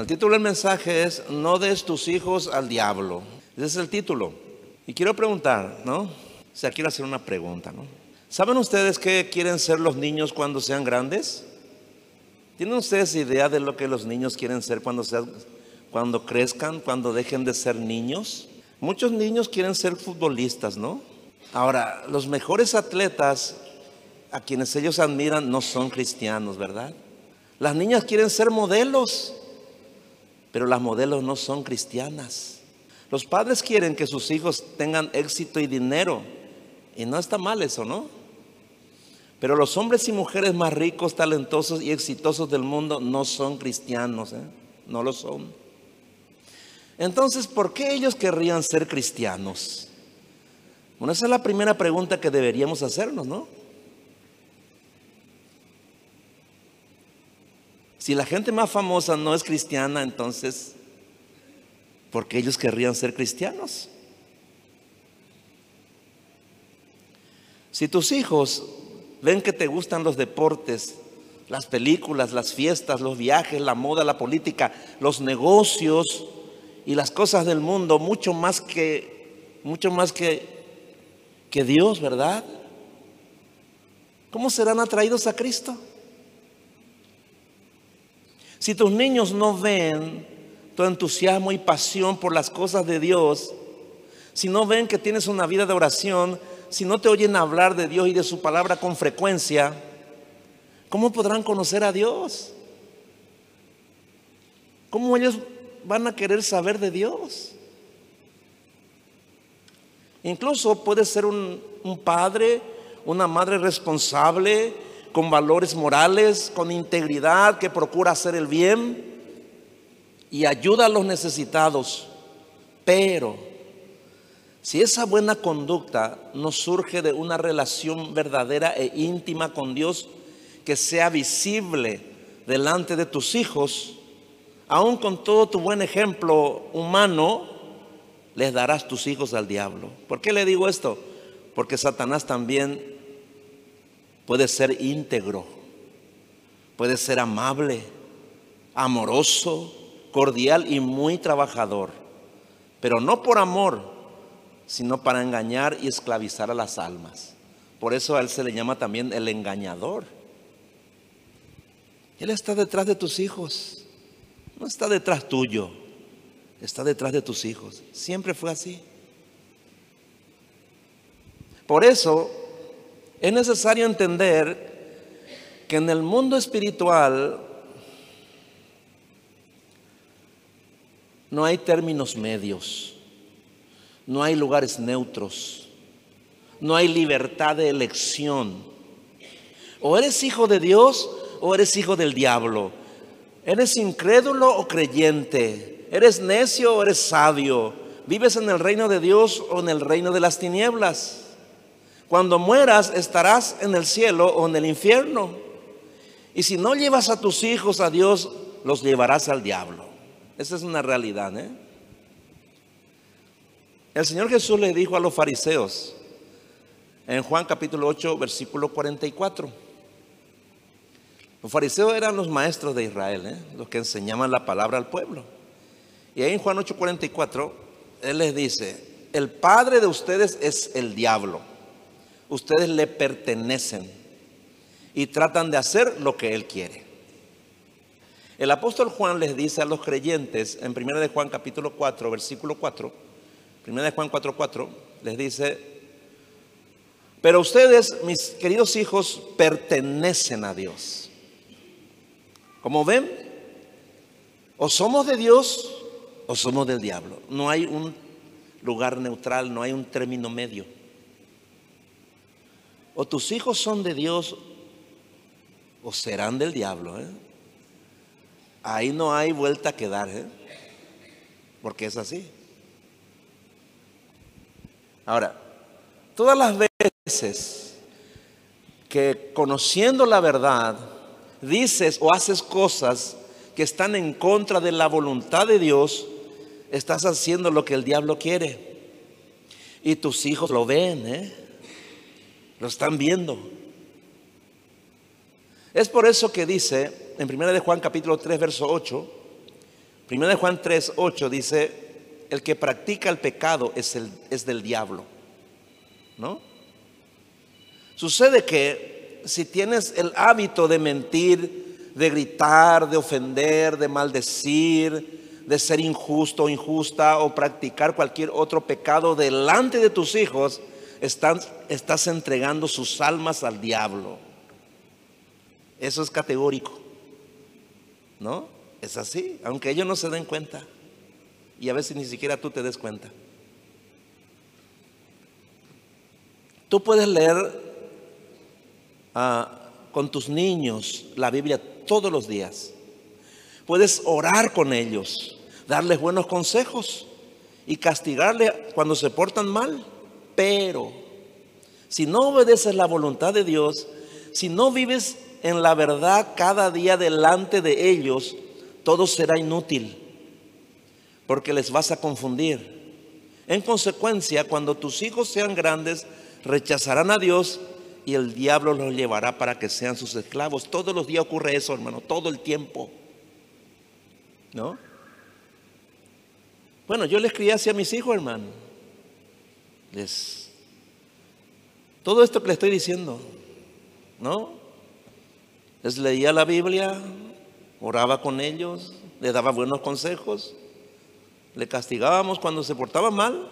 El título del mensaje es No des tus hijos al diablo. Ese es el título. Y quiero preguntar, ¿no? O sea, quiero hacer una pregunta, ¿no? ¿Saben ustedes qué quieren ser los niños cuando sean grandes? ¿Tienen ustedes idea de lo que los niños quieren ser cuando, cuando crezcan, cuando dejen de ser niños? Muchos niños quieren ser futbolistas, ¿no? Ahora, los mejores atletas a quienes ellos admiran no son cristianos, ¿verdad? Las niñas quieren ser modelos pero las modelos no son cristianas. Los padres quieren que sus hijos tengan éxito y dinero. Y no está mal eso, ¿no? Pero los hombres y mujeres más ricos, talentosos y exitosos del mundo no son cristianos, ¿eh? no lo son. Entonces, ¿por qué ellos querrían ser cristianos? Bueno, esa es la primera pregunta que deberíamos hacernos, ¿no? Si la gente más famosa no es cristiana, entonces, ¿por qué ellos querrían ser cristianos? Si tus hijos ven que te gustan los deportes, las películas, las fiestas, los viajes, la moda, la política, los negocios y las cosas del mundo, mucho más que, mucho más que, que Dios, ¿verdad? ¿Cómo serán atraídos a Cristo? Si tus niños no ven tu entusiasmo y pasión por las cosas de Dios, si no ven que tienes una vida de oración, si no te oyen hablar de Dios y de su palabra con frecuencia, ¿cómo podrán conocer a Dios? ¿Cómo ellos van a querer saber de Dios? Incluso puede ser un, un padre, una madre responsable, con valores morales, con integridad, que procura hacer el bien y ayuda a los necesitados. Pero si esa buena conducta no surge de una relación verdadera e íntima con Dios, que sea visible delante de tus hijos, aun con todo tu buen ejemplo humano, les darás tus hijos al diablo. ¿Por qué le digo esto? Porque Satanás también puede ser íntegro, puede ser amable, amoroso, cordial y muy trabajador, pero no por amor, sino para engañar y esclavizar a las almas. Por eso a él se le llama también el engañador. Él está detrás de tus hijos, no está detrás tuyo, está detrás de tus hijos. Siempre fue así. Por eso es necesario entender que en el mundo espiritual no hay términos medios, no hay lugares neutros, no hay libertad de elección. O eres hijo de Dios o eres hijo del diablo. Eres incrédulo o creyente. Eres necio o eres sabio. Vives en el reino de Dios o en el reino de las tinieblas. Cuando mueras estarás en el cielo o en el infierno. Y si no llevas a tus hijos a Dios, los llevarás al diablo. Esa es una realidad. ¿eh? El Señor Jesús le dijo a los fariseos en Juan capítulo 8, versículo 44. Los fariseos eran los maestros de Israel, ¿eh? los que enseñaban la palabra al pueblo. Y ahí en Juan 8, 44, Él les dice, el padre de ustedes es el diablo ustedes le pertenecen y tratan de hacer lo que Él quiere. El apóstol Juan les dice a los creyentes en 1 de Juan capítulo 4, versículo 4, 1 de Juan 4, 4, les dice, pero ustedes, mis queridos hijos, pertenecen a Dios. Como ven, o somos de Dios o somos del diablo. No hay un lugar neutral, no hay un término medio. O tus hijos son de Dios o serán del diablo. ¿eh? Ahí no hay vuelta a quedar, ¿eh? porque es así. Ahora, todas las veces que conociendo la verdad dices o haces cosas que están en contra de la voluntad de Dios, estás haciendo lo que el diablo quiere. Y tus hijos lo ven, ¿eh? Lo están viendo. Es por eso que dice en 1 de Juan capítulo 3 verso 8, Primero de Juan 3, 8 dice, el que practica el pecado es, el, es del diablo. ¿No? Sucede que si tienes el hábito de mentir, de gritar, de ofender, de maldecir, de ser injusto o injusta o practicar cualquier otro pecado delante de tus hijos, estás, entregando sus almas al diablo. Eso es categórico. ¿No? Es así, aunque ellos no se den cuenta. Y a veces ni siquiera tú te des cuenta. Tú puedes leer ah, con tus niños la Biblia todos los días. Puedes orar con ellos, darles buenos consejos y castigarles cuando se portan mal. Pero si no obedeces la voluntad de Dios, si no vives en la verdad cada día delante de ellos, todo será inútil, porque les vas a confundir. En consecuencia, cuando tus hijos sean grandes, rechazarán a Dios y el diablo los llevará para que sean sus esclavos. Todos los días ocurre eso, hermano, todo el tiempo. ¿No? Bueno, yo les crié hacia mis hijos, hermano. Les todo esto que le estoy diciendo, ¿no? Les leía la Biblia, oraba con ellos, les daba buenos consejos, le castigábamos cuando se portaba mal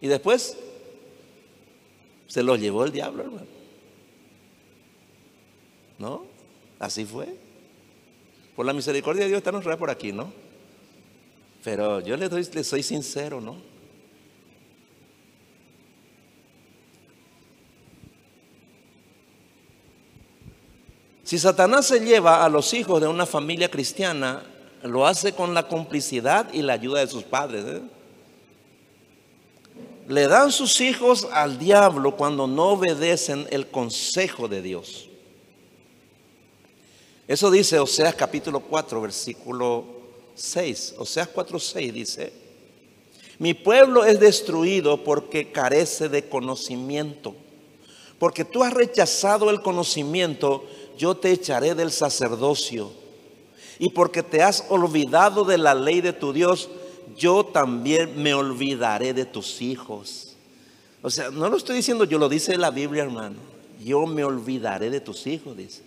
y después se los llevó el diablo, hermano. ¿No? Así fue. Por la misericordia de Dios está nos por aquí, ¿no? Pero yo le, doy, le soy sincero, ¿no? Si Satanás se lleva a los hijos de una familia cristiana, lo hace con la complicidad y la ayuda de sus padres. ¿eh? Le dan sus hijos al diablo cuando no obedecen el consejo de Dios. Eso dice Oseas capítulo 4, versículo 6. Oseas 4, 6 dice, mi pueblo es destruido porque carece de conocimiento. Porque tú has rechazado el conocimiento, yo te echaré del sacerdocio. Y porque te has olvidado de la ley de tu Dios, yo también me olvidaré de tus hijos. O sea, no lo estoy diciendo yo, lo dice la Biblia, hermano. Yo me olvidaré de tus hijos, dice.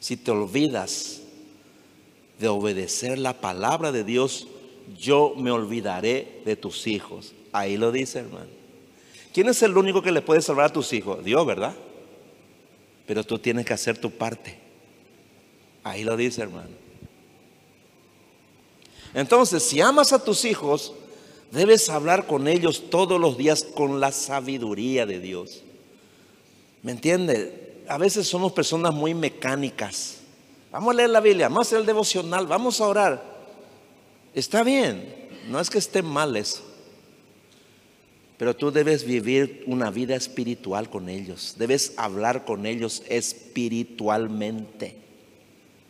Si te olvidas de obedecer la palabra de Dios, yo me olvidaré de tus hijos. Ahí lo dice, hermano. ¿Quién es el único que le puede salvar a tus hijos? Dios, ¿verdad? Pero tú tienes que hacer tu parte. Ahí lo dice, hermano. Entonces, si amas a tus hijos, debes hablar con ellos todos los días con la sabiduría de Dios. ¿Me entiende? A veces somos personas muy mecánicas. Vamos a leer la Biblia, vamos a hacer el devocional, vamos a orar. Está bien, no es que esté mal eso. Pero tú debes vivir una vida espiritual con ellos. Debes hablar con ellos espiritualmente.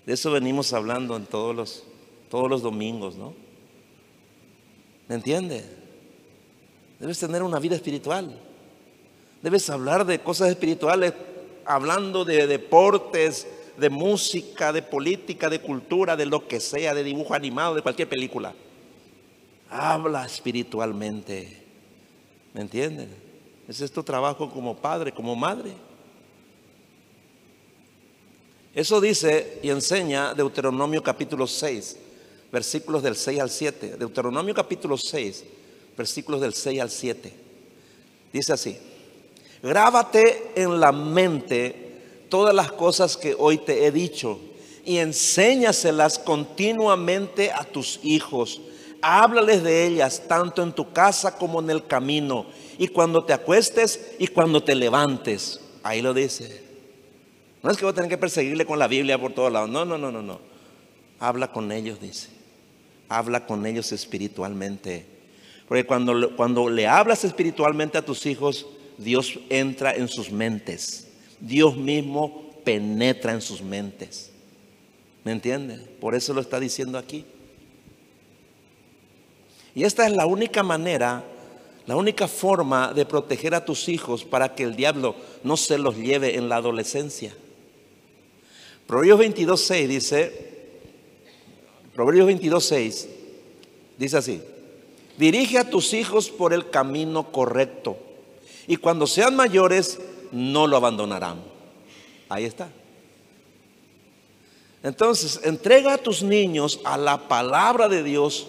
De eso venimos hablando en todos los, todos los domingos, ¿no? ¿Me entiende? Debes tener una vida espiritual. Debes hablar de cosas espirituales, hablando de deportes, de música, de política, de cultura, de lo que sea, de dibujo animado, de cualquier película. Habla espiritualmente. ¿Me entienden? Es tu trabajo como padre, como madre. Eso dice y enseña Deuteronomio capítulo 6, versículos del 6 al 7. Deuteronomio capítulo 6, versículos del 6 al 7. Dice así, grábate en la mente todas las cosas que hoy te he dicho y enséñaselas continuamente a tus hijos háblales de ellas tanto en tu casa como en el camino, y cuando te acuestes y cuando te levantes. Ahí lo dice. No es que voy a tener que perseguirle con la Biblia por todos lados. No, no, no, no, no. Habla con ellos, dice. Habla con ellos espiritualmente. Porque cuando, cuando le hablas espiritualmente a tus hijos, Dios entra en sus mentes. Dios mismo penetra en sus mentes. ¿Me entiende? Por eso lo está diciendo aquí. Y esta es la única manera, la única forma de proteger a tus hijos para que el diablo no se los lleve en la adolescencia. Proverbios 22, 6 dice, Proverbios 22, 6 dice así, dirige a tus hijos por el camino correcto y cuando sean mayores no lo abandonarán. Ahí está. Entonces, entrega a tus niños a la palabra de Dios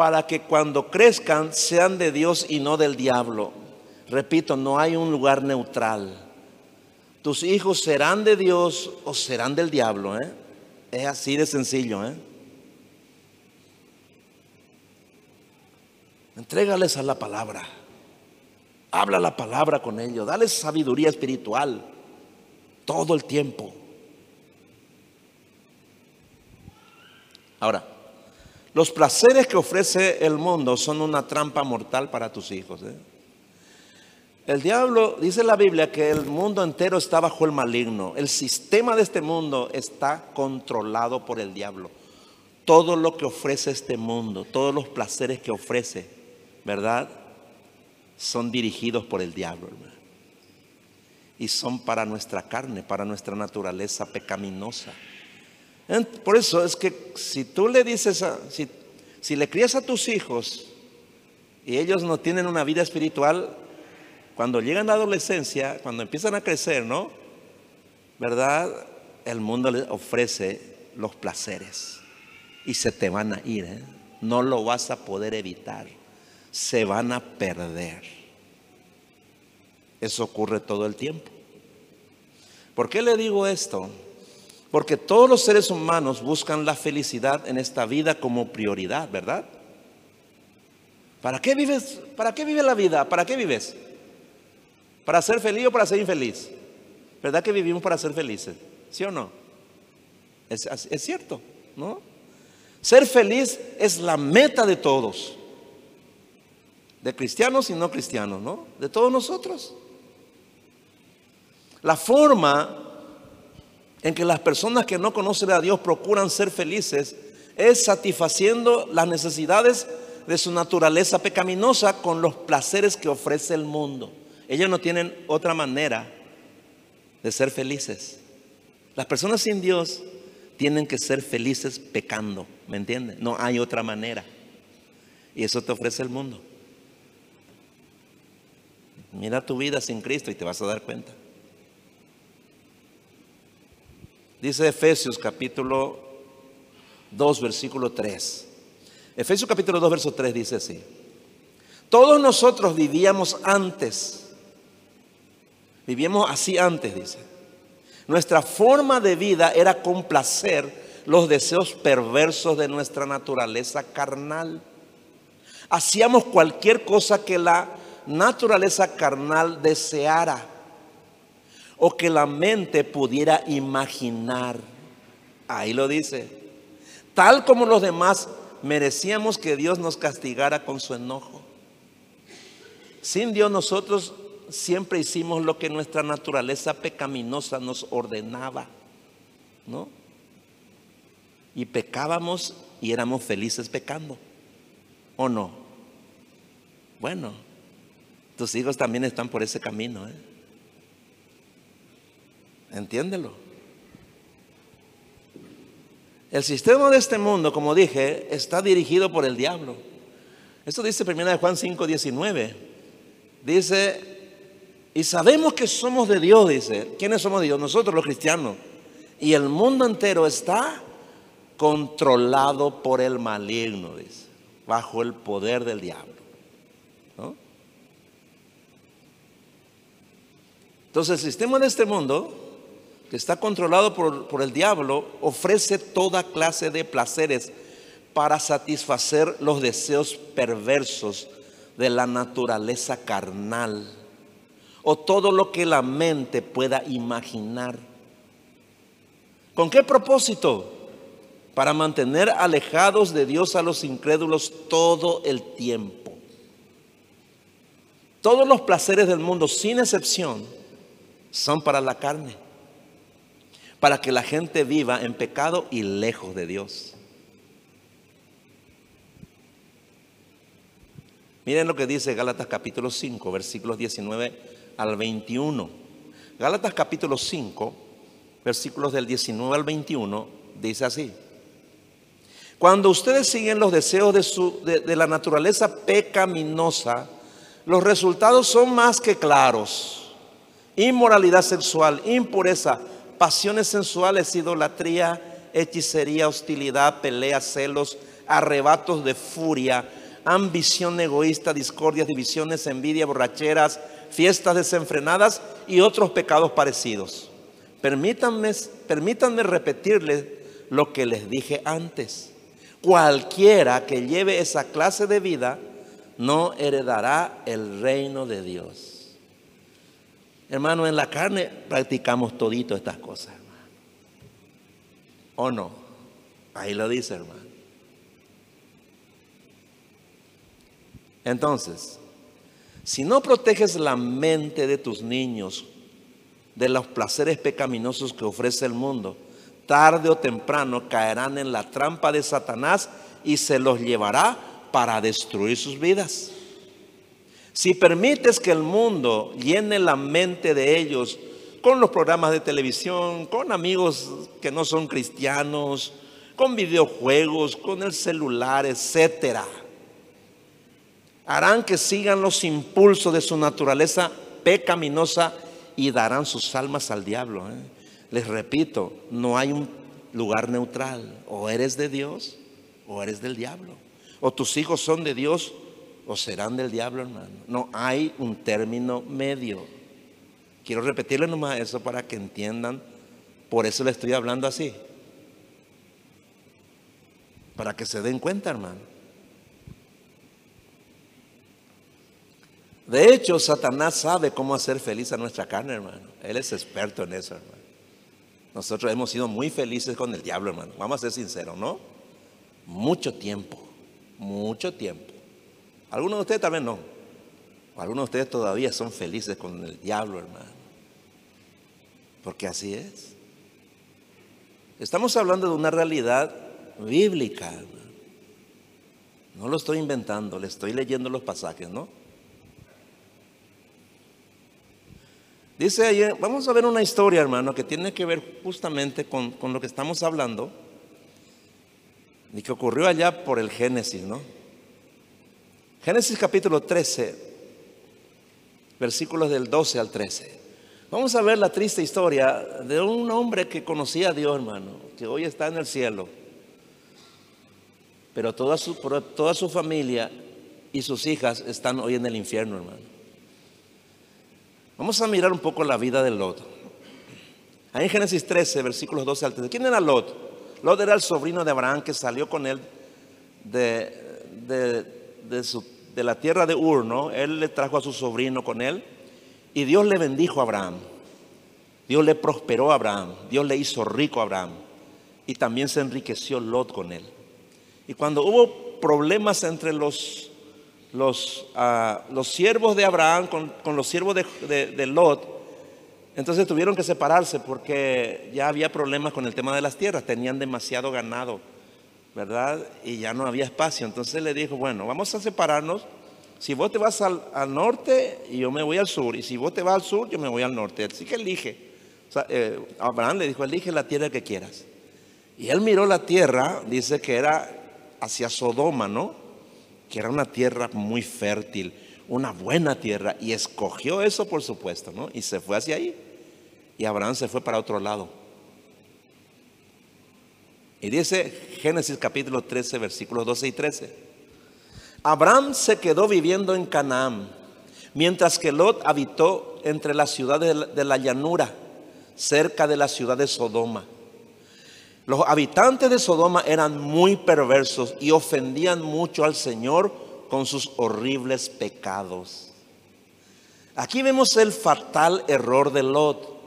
para que cuando crezcan sean de Dios y no del diablo. Repito, no hay un lugar neutral. Tus hijos serán de Dios o serán del diablo. ¿eh? Es así de sencillo. ¿eh? Entrégales a la palabra. Habla la palabra con ellos. Dale sabiduría espiritual todo el tiempo. Ahora, los placeres que ofrece el mundo son una trampa mortal para tus hijos. ¿eh? El diablo, dice la Biblia, que el mundo entero está bajo el maligno. El sistema de este mundo está controlado por el diablo. Todo lo que ofrece este mundo, todos los placeres que ofrece, ¿verdad? Son dirigidos por el diablo, hermano. Y son para nuestra carne, para nuestra naturaleza pecaminosa. Por eso es que si tú le dices, a, si, si le crías a tus hijos y ellos no tienen una vida espiritual, cuando llegan a la adolescencia, cuando empiezan a crecer, ¿no? ¿Verdad? El mundo les ofrece los placeres y se te van a ir, ¿eh? No lo vas a poder evitar. Se van a perder. Eso ocurre todo el tiempo. ¿Por qué le digo esto? Porque todos los seres humanos buscan la felicidad en esta vida como prioridad, ¿verdad? ¿Para qué vives? ¿Para qué la vida? ¿Para qué vives? ¿Para ser feliz o para ser infeliz? ¿Verdad que vivimos para ser felices? ¿Sí o no? Es, es cierto, ¿no? Ser feliz es la meta de todos, de cristianos y no cristianos, ¿no? De todos nosotros. La forma en que las personas que no conocen a Dios procuran ser felices es satisfaciendo las necesidades de su naturaleza pecaminosa con los placeres que ofrece el mundo. Ellos no tienen otra manera de ser felices. Las personas sin Dios tienen que ser felices pecando, ¿me entiendes? No hay otra manera. Y eso te ofrece el mundo. Mira tu vida sin Cristo y te vas a dar cuenta. Dice Efesios capítulo 2, versículo 3. Efesios capítulo 2, verso 3 dice así. Todos nosotros vivíamos antes. Vivíamos así antes, dice. Nuestra forma de vida era complacer los deseos perversos de nuestra naturaleza carnal. Hacíamos cualquier cosa que la naturaleza carnal deseara o que la mente pudiera imaginar. Ahí lo dice. Tal como los demás merecíamos que Dios nos castigara con su enojo. Sin Dios nosotros siempre hicimos lo que nuestra naturaleza pecaminosa nos ordenaba, ¿no? Y pecábamos y éramos felices pecando, ¿o no? Bueno, tus hijos también están por ese camino, ¿eh? Entiéndelo. El sistema de este mundo, como dije, está dirigido por el diablo. Esto dice 1 Juan 5, 19. Dice, y sabemos que somos de Dios, dice. ¿Quiénes somos de Dios? Nosotros los cristianos. Y el mundo entero está controlado por el maligno, dice, bajo el poder del diablo. Entonces el sistema de este mundo que está controlado por, el diablo, ofrece toda clase de placeres para satisfacer los deseos perversos de la naturaleza carnal o todo lo que la mente pueda imaginar. ¿Con qué propósito? Para mantener alejados de Dios a los incrédulos todo el tiempo. Todos los placeres del mundo, sin excepción, son para la carne para que la gente viva en pecado y lejos de Dios. Miren lo que dice Gálatas capítulo 5, versículos 19 al 21. Gálatas capítulo 5, versículos del 19 al 21, dice así. Cuando ustedes siguen los deseos de, su, de, la naturaleza pecaminosa, los resultados son más que claros. Inmoralidad sexual, impureza, pasiones sensuales, idolatría, hechicería, hostilidad, pelea, celos, arrebatos de furia, ambición egoísta, discordias, divisiones, envidia, borracheras, fiestas desenfrenadas y otros pecados parecidos. Permítanme, permítanme repetirles lo que les dije antes. Cualquiera que lleve esa clase de vida no heredará el reino de Dios. Hermano, en la carne practicamos todito estas cosas, hermano. ¿O no? Ahí lo dice, hermano. Entonces, si no proteges la mente de tus niños de los placeres pecaminosos que ofrece el mundo, tarde o temprano caerán en la trampa de Satanás y se los llevará para destruir sus vidas. Si permites que el mundo llene la mente de ellos con los programas de televisión, con amigos que no son cristianos, con videojuegos, con el celular, etcétera, harán que sigan los impulsos de su naturaleza pecaminosa y darán sus almas al diablo. ¿eh? Les repito, no hay un lugar neutral. O eres de Dios o eres del diablo. O tus hijos son de Dios o serán del diablo, hermano. No hay un término medio. Quiero repetirle nomás eso para que entiendan. Por eso le estoy hablando así. Para que se den cuenta, hermano. De hecho, Satanás sabe cómo hacer feliz a nuestra carne, hermano. Él es experto en eso, hermano. Nosotros hemos sido muy felices con el diablo, hermano. Vamos a ser sinceros, ¿no? Mucho tiempo, mucho tiempo. Algunos de ustedes también no. Algunos de ustedes todavía son felices con el diablo, hermano. Porque así es. Estamos hablando de una realidad bíblica. No lo estoy inventando, le estoy leyendo los pasajes, ¿no? Dice ayer, vamos a ver una historia, hermano, que tiene que ver justamente con, lo que estamos hablando y que ocurrió allá por el Génesis, ¿no? Génesis capítulo 13, versículos del 12 al 13. Vamos a ver la triste historia de un hombre que conocía a Dios, hermano, que hoy está en el cielo, pero toda su, familia y sus hijas están hoy en el infierno, hermano. Vamos a mirar un poco la vida de Lot. Ahí en Génesis 13, versículos 12 al 13. ¿Quién era Lot? Lot era el sobrino de Abraham que salió con él de, de, la tierra de Ur, ¿no? Él le trajo a su sobrino con él y Dios le bendijo a Abraham. Dios le prosperó a Abraham. Dios le hizo rico a Abraham. Y también se enriqueció Lot con él. Y cuando hubo problemas entre los los, ah, los siervos de Abraham con, los siervos de, Lot, entonces tuvieron que separarse porque ya había problemas con el tema de las tierras, tenían demasiado ganado, ¿verdad? Y ya no había espacio. Entonces le dijo, bueno, vamos a separarnos. Si vos te vas al, norte, yo me voy al sur. Y si vos te vas al sur, yo me voy al norte. Así que elige. Eh, Abraham le dijo, elige la tierra que quieras. Y él miró la tierra, dice que era hacia Sodoma, ¿no? que era una tierra muy fértil, una buena tierra, y escogió eso por supuesto, ¿no? Y se fue hacia ahí. Y Abraham se fue para otro lado. Y dice Génesis capítulo 13, versículos 12 y 13. Abraham se quedó viviendo en Canaán, mientras que Lot habitó entre las ciudades de la llanura, cerca de la ciudad de Sodoma. Los habitantes de Sodoma eran muy perversos y ofendían mucho al Señor con sus horribles pecados. Aquí vemos el fatal error de Lot,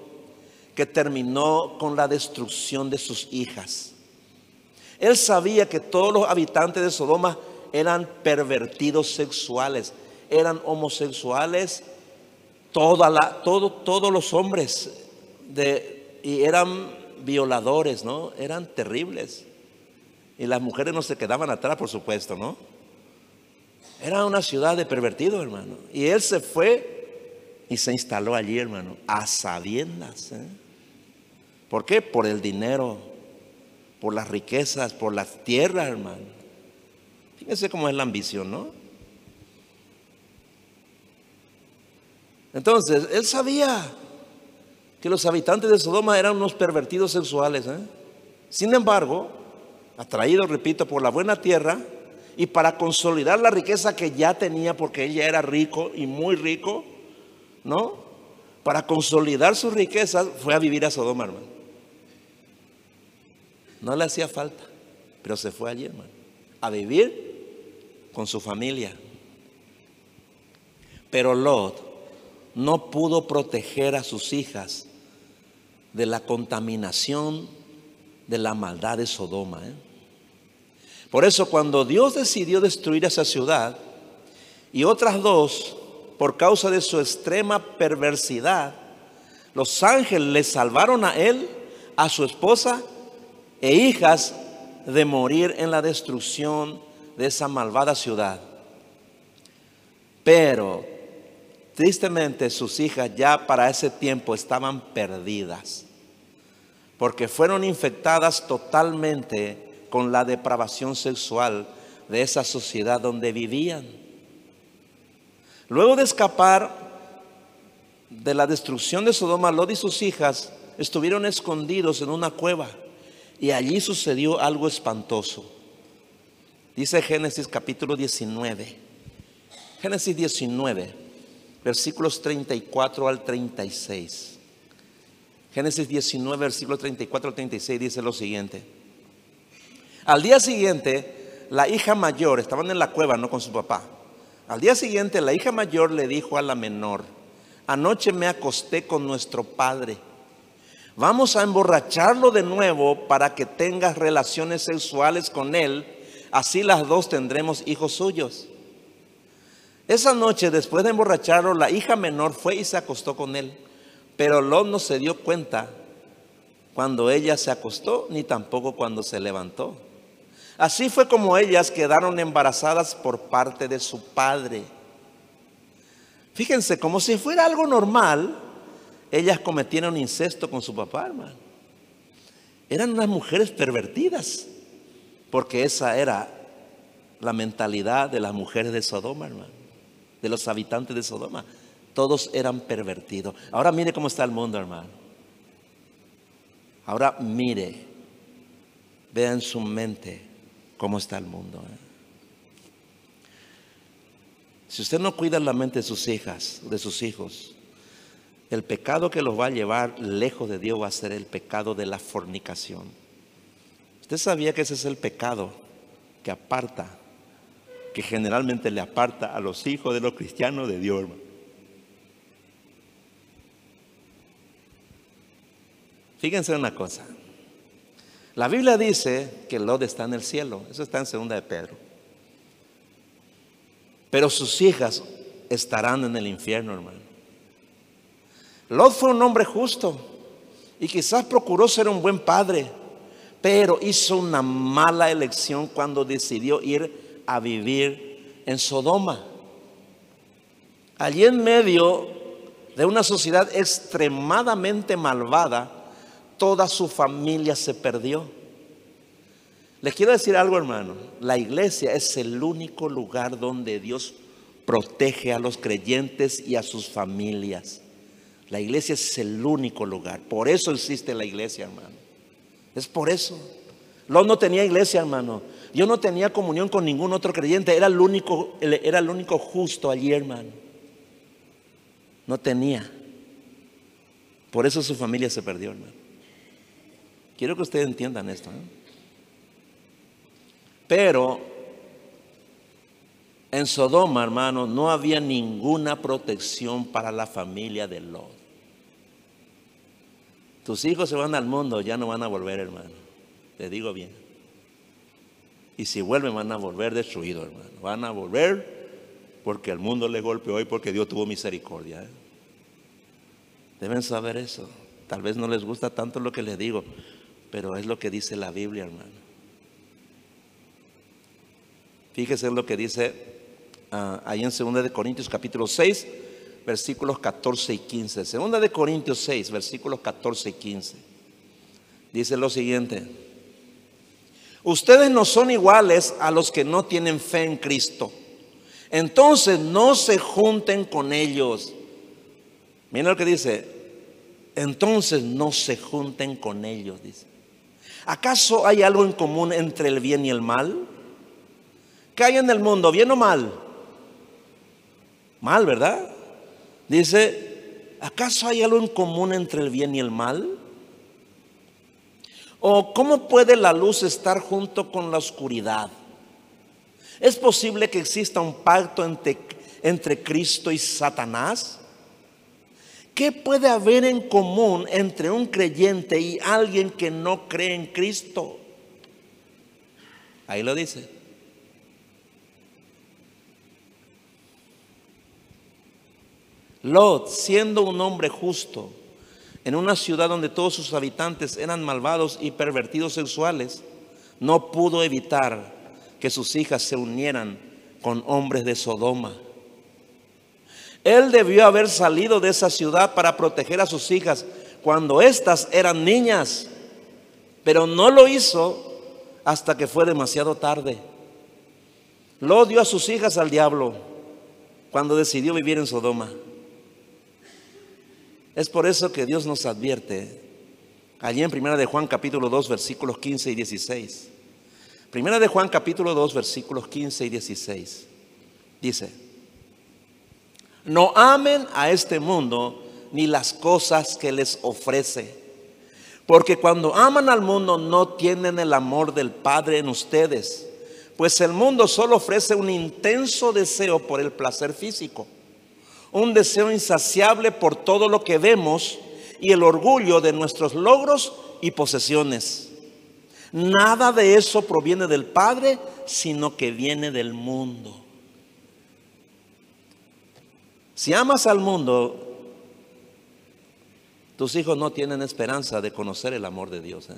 que terminó con la destrucción de sus hijas. Él sabía que todos los habitantes de Sodoma eran pervertidos sexuales, eran homosexuales, todos los hombres y eran violadores, ¿no? Eran terribles. Y las mujeres no se quedaban atrás, por supuesto, ¿no? Era una ciudad de pervertidos, hermano. Y él se fue y se instaló allí, hermano, a sabiendas. ¿eh? ¿Por qué? Por el dinero, por las riquezas, por las tierras, hermano. Fíjense cómo es la ambición, ¿no? Entonces, él sabía que los habitantes de Sodoma eran unos pervertidos sexuales. ¿eh? Sin embargo, atraído, repito, por la buena tierra y para consolidar la riqueza que ya tenía, porque él ya era rico y muy rico, ¿no? Para consolidar sus riquezas fue a vivir a Sodoma, hermano. No le hacía falta, pero se fue allí, hermano, a vivir con su familia. Pero Lot no pudo proteger a sus hijas de la contaminación de la maldad de Sodoma. ¿eh? Por eso cuando Dios decidió destruir esa ciudad y otras dos, por causa de su extrema perversidad, los ángeles le salvaron a él, a su esposa e hijas de morir en la destrucción de esa malvada ciudad. Pero tristemente sus hijas ya para ese tiempo estaban perdidas, porque fueron infectadas totalmente con la depravación sexual de esa sociedad donde vivían. Luego de escapar de la destrucción de Sodoma, Lot y sus hijas estuvieron escondidos en una cueva. Y allí sucedió algo espantoso. Dice Génesis capítulo 19. Génesis 19, versículos 34 al 36. Génesis 19, versículo 34 al 36 dice lo siguiente. Al día siguiente, la hija mayor, estaban en la cueva, no con su papá. Al día siguiente, la hija mayor le dijo a la menor, anoche me acosté con nuestro padre Vamos a emborracharlo de nuevo para que tengas relaciones sexuales con él. Así las dos tendremos hijos suyos. Esa noche, después de emborracharlo, la hija menor fue y se acostó con él. Pero Lot no se dio cuenta cuando ella se acostó, ni tampoco cuando se levantó. Así fue como ellas quedaron embarazadas por parte de su padre. Fíjense, como si fuera algo normal, ellas cometieron incesto con su papá, hermano. Eran unas mujeres pervertidas, porque esa era la mentalidad de las mujeres de Sodoma, hermano, de los habitantes de Sodoma. Todos eran pervertidos. Ahora mire cómo está el mundo, hermano. Ahora mire, vea en su mente cómo está el mundo. ¿eh? Si usted no cuida la mente de sus hijas, de sus hijos, el pecado que los va a llevar lejos de Dios va a ser el pecado de la fornicación. ¿Usted sabía que ese es el pecado que aparta, que generalmente le aparta a los hijos de los cristianos de Dios, Fíjense una cosa. La Biblia dice que Lot está en el cielo. Eso está en segunda de Pedro. Pero sus hijas estarán en el infierno, hermano. Lot fue un hombre justo y quizás procuró ser un buen padre, pero hizo una mala elección cuando decidió ir a vivir en Sodoma. Allí en medio de una sociedad extremadamente malvada, toda su familia se perdió. Les quiero decir algo, hermano. La iglesia es el único lugar donde Dios protege a los creyentes y a sus familias. La iglesia es el único lugar. Por eso existe la iglesia, hermano. Es por eso. Lot no tenía iglesia, hermano. Yo no tenía comunión con ningún otro creyente. Era el único, era el único justo allí, hermano. No tenía. Por eso su familia se perdió, hermano. Quiero que ustedes entiendan esto. ¿eh? Pero en Sodoma, hermano, no había ninguna protección para la familia de Lot. Tus hijos se van al mundo, ya no van a volver, hermano. Te digo bien. Y si vuelven, van a volver destruidos, hermano. Van a volver porque el mundo le golpeó y porque Dios tuvo misericordia. ¿eh? Deben saber eso. Tal vez no les gusta tanto lo que les digo, pero es lo que dice la Biblia, hermano. Fíjese lo que dice ah, ahí en 2 de Corintios capítulo 6, versículos 14 y 15. Segunda de Corintios 6, versículos 14 y 15. dice lo siguiente. Ustedes no son iguales a los que no tienen fe en Cristo. Entonces no se junten con ellos. Miren lo que dice. Entonces no se junten con ellos, dice. ¿Acaso hay algo en común entre el bien y el mal? ¿Qué hay en el mundo, bien o mal? Mal, ¿verdad? Dice, ¿acaso hay algo en común entre el bien y el mal? ¿O cómo puede la luz estar junto con la oscuridad? ¿Es posible que exista un pacto entre, entre Cristo y Satanás? ¿Qué puede haber en común entre un creyente y alguien que no cree en Cristo? Ahí lo dice. Lot, siendo un hombre justo, en una ciudad donde todos sus habitantes eran malvados y pervertidos sexuales, no pudo evitar que sus hijas se unieran con hombres de Sodoma. Él debió haber salido de esa ciudad para proteger a sus hijas cuando éstas eran niñas, pero no lo hizo hasta que fue demasiado tarde. Lo dio a sus hijas al diablo cuando decidió vivir en Sodoma. Es por eso que Dios nos advierte allí en Primera de Juan capítulo 2 versículos 15 y 16. Primera de Juan capítulo 2 versículos 15 y 16. Dice, no amen a este mundo ni las cosas que les ofrece. Porque cuando aman al mundo no tienen el amor del Padre en ustedes. Pues el mundo solo ofrece un intenso deseo por el placer físico. Un deseo insaciable por todo lo que vemos y el orgullo de nuestros logros y posesiones. Nada de eso proviene del Padre, sino que viene del mundo. Si amas al mundo, tus hijos no tienen esperanza de conocer el amor de Dios. ¿eh?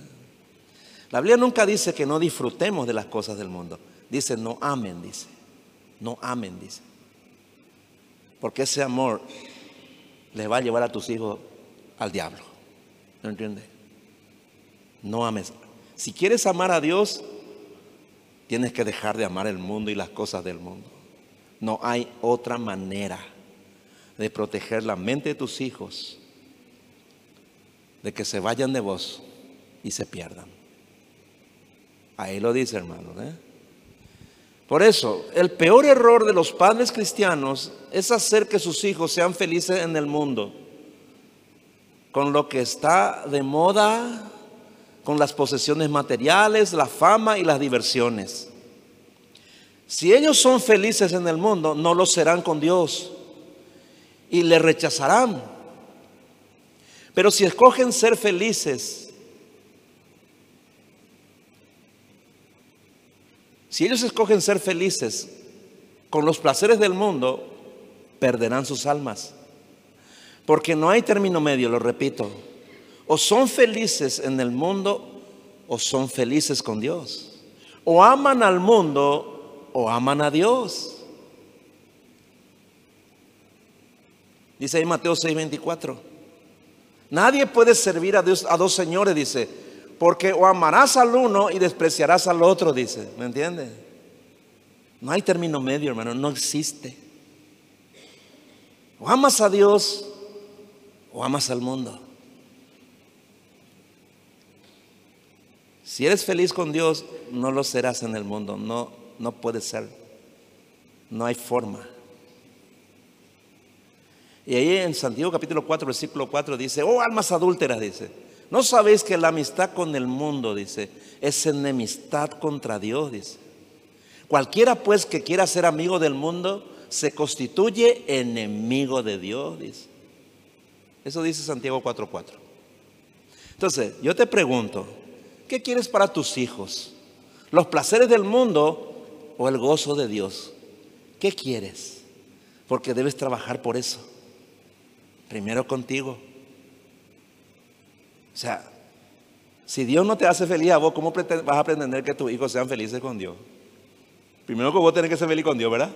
La Biblia nunca dice que no disfrutemos de las cosas del mundo. Dice, no amen, dice. No amen, dice. Porque ese amor le va a llevar a tus hijos al diablo. ¿No entiendes? No ames. Si quieres amar a Dios, tienes que dejar de amar el mundo y las cosas del mundo. No hay otra manera de proteger la mente de tus hijos de que se vayan de vos y se pierdan. Ahí lo dice, hermano. ¿eh? Por eso, el peor error de los padres cristianos es hacer que sus hijos sean felices en el mundo, con lo que está de moda, con las posesiones materiales, la fama y las diversiones. Si ellos son felices en el mundo, no lo serán con Dios y le rechazarán. Pero si escogen ser felices, si ellos escogen ser felices con los placeres del mundo, perderán sus almas. Porque no hay término medio, lo repito. O son felices en el mundo o son felices con Dios. O aman al mundo o aman a Dios. Dice ahí Mateo 6:24. Nadie puede servir a Dios a dos señores, dice, porque o amarás al uno y despreciarás al otro, dice. ¿Me entiende? No hay término medio, hermano, no existe. O amas a Dios o amas al mundo. Si eres feliz con Dios, no lo serás en el mundo. No, no puede ser. No hay forma. Y ahí en Santiago capítulo 4, versículo 4 dice, oh almas adúlteras, dice, no sabéis que la amistad con el mundo, dice, es enemistad contra Dios, dice. Cualquiera pues que quiera ser amigo del mundo, se constituye enemigo de Dios, dice. Eso dice Santiago 4.4. Entonces, yo te pregunto, ¿qué quieres para tus hijos? ¿Los placeres del mundo o el gozo de Dios? ¿Qué quieres? Porque debes trabajar por eso. Primero contigo. O sea, si Dios no te hace feliz a vos, ¿cómo vas a pretender que tus hijos sean felices con Dios? Primero que vos tenés que ser feliz con Dios, ¿verdad?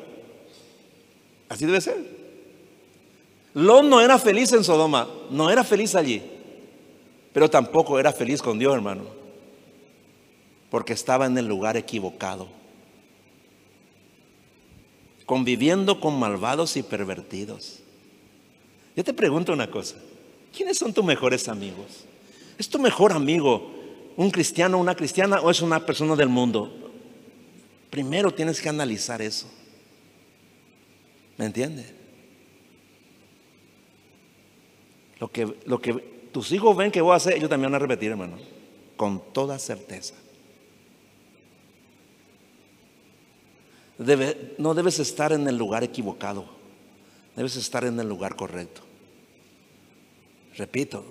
Así debe ser. Lot no era feliz en Sodoma, no era feliz allí. Pero tampoco era feliz con Dios, hermano. Porque estaba en el lugar equivocado. Conviviendo con malvados y pervertidos. Yo te pregunto una cosa. ¿Quiénes son tus mejores amigos? ¿Es tu mejor amigo un cristiano una cristiana o es una persona del mundo? Primero tienes que analizar eso. ¿Me entiendes? Lo que, lo que tus hijos ven que voy a hacer, ellos también van a repetir, hermano. Con toda certeza. no debes estar en el lugar equivocado. Debes estar en el lugar correcto. Repito,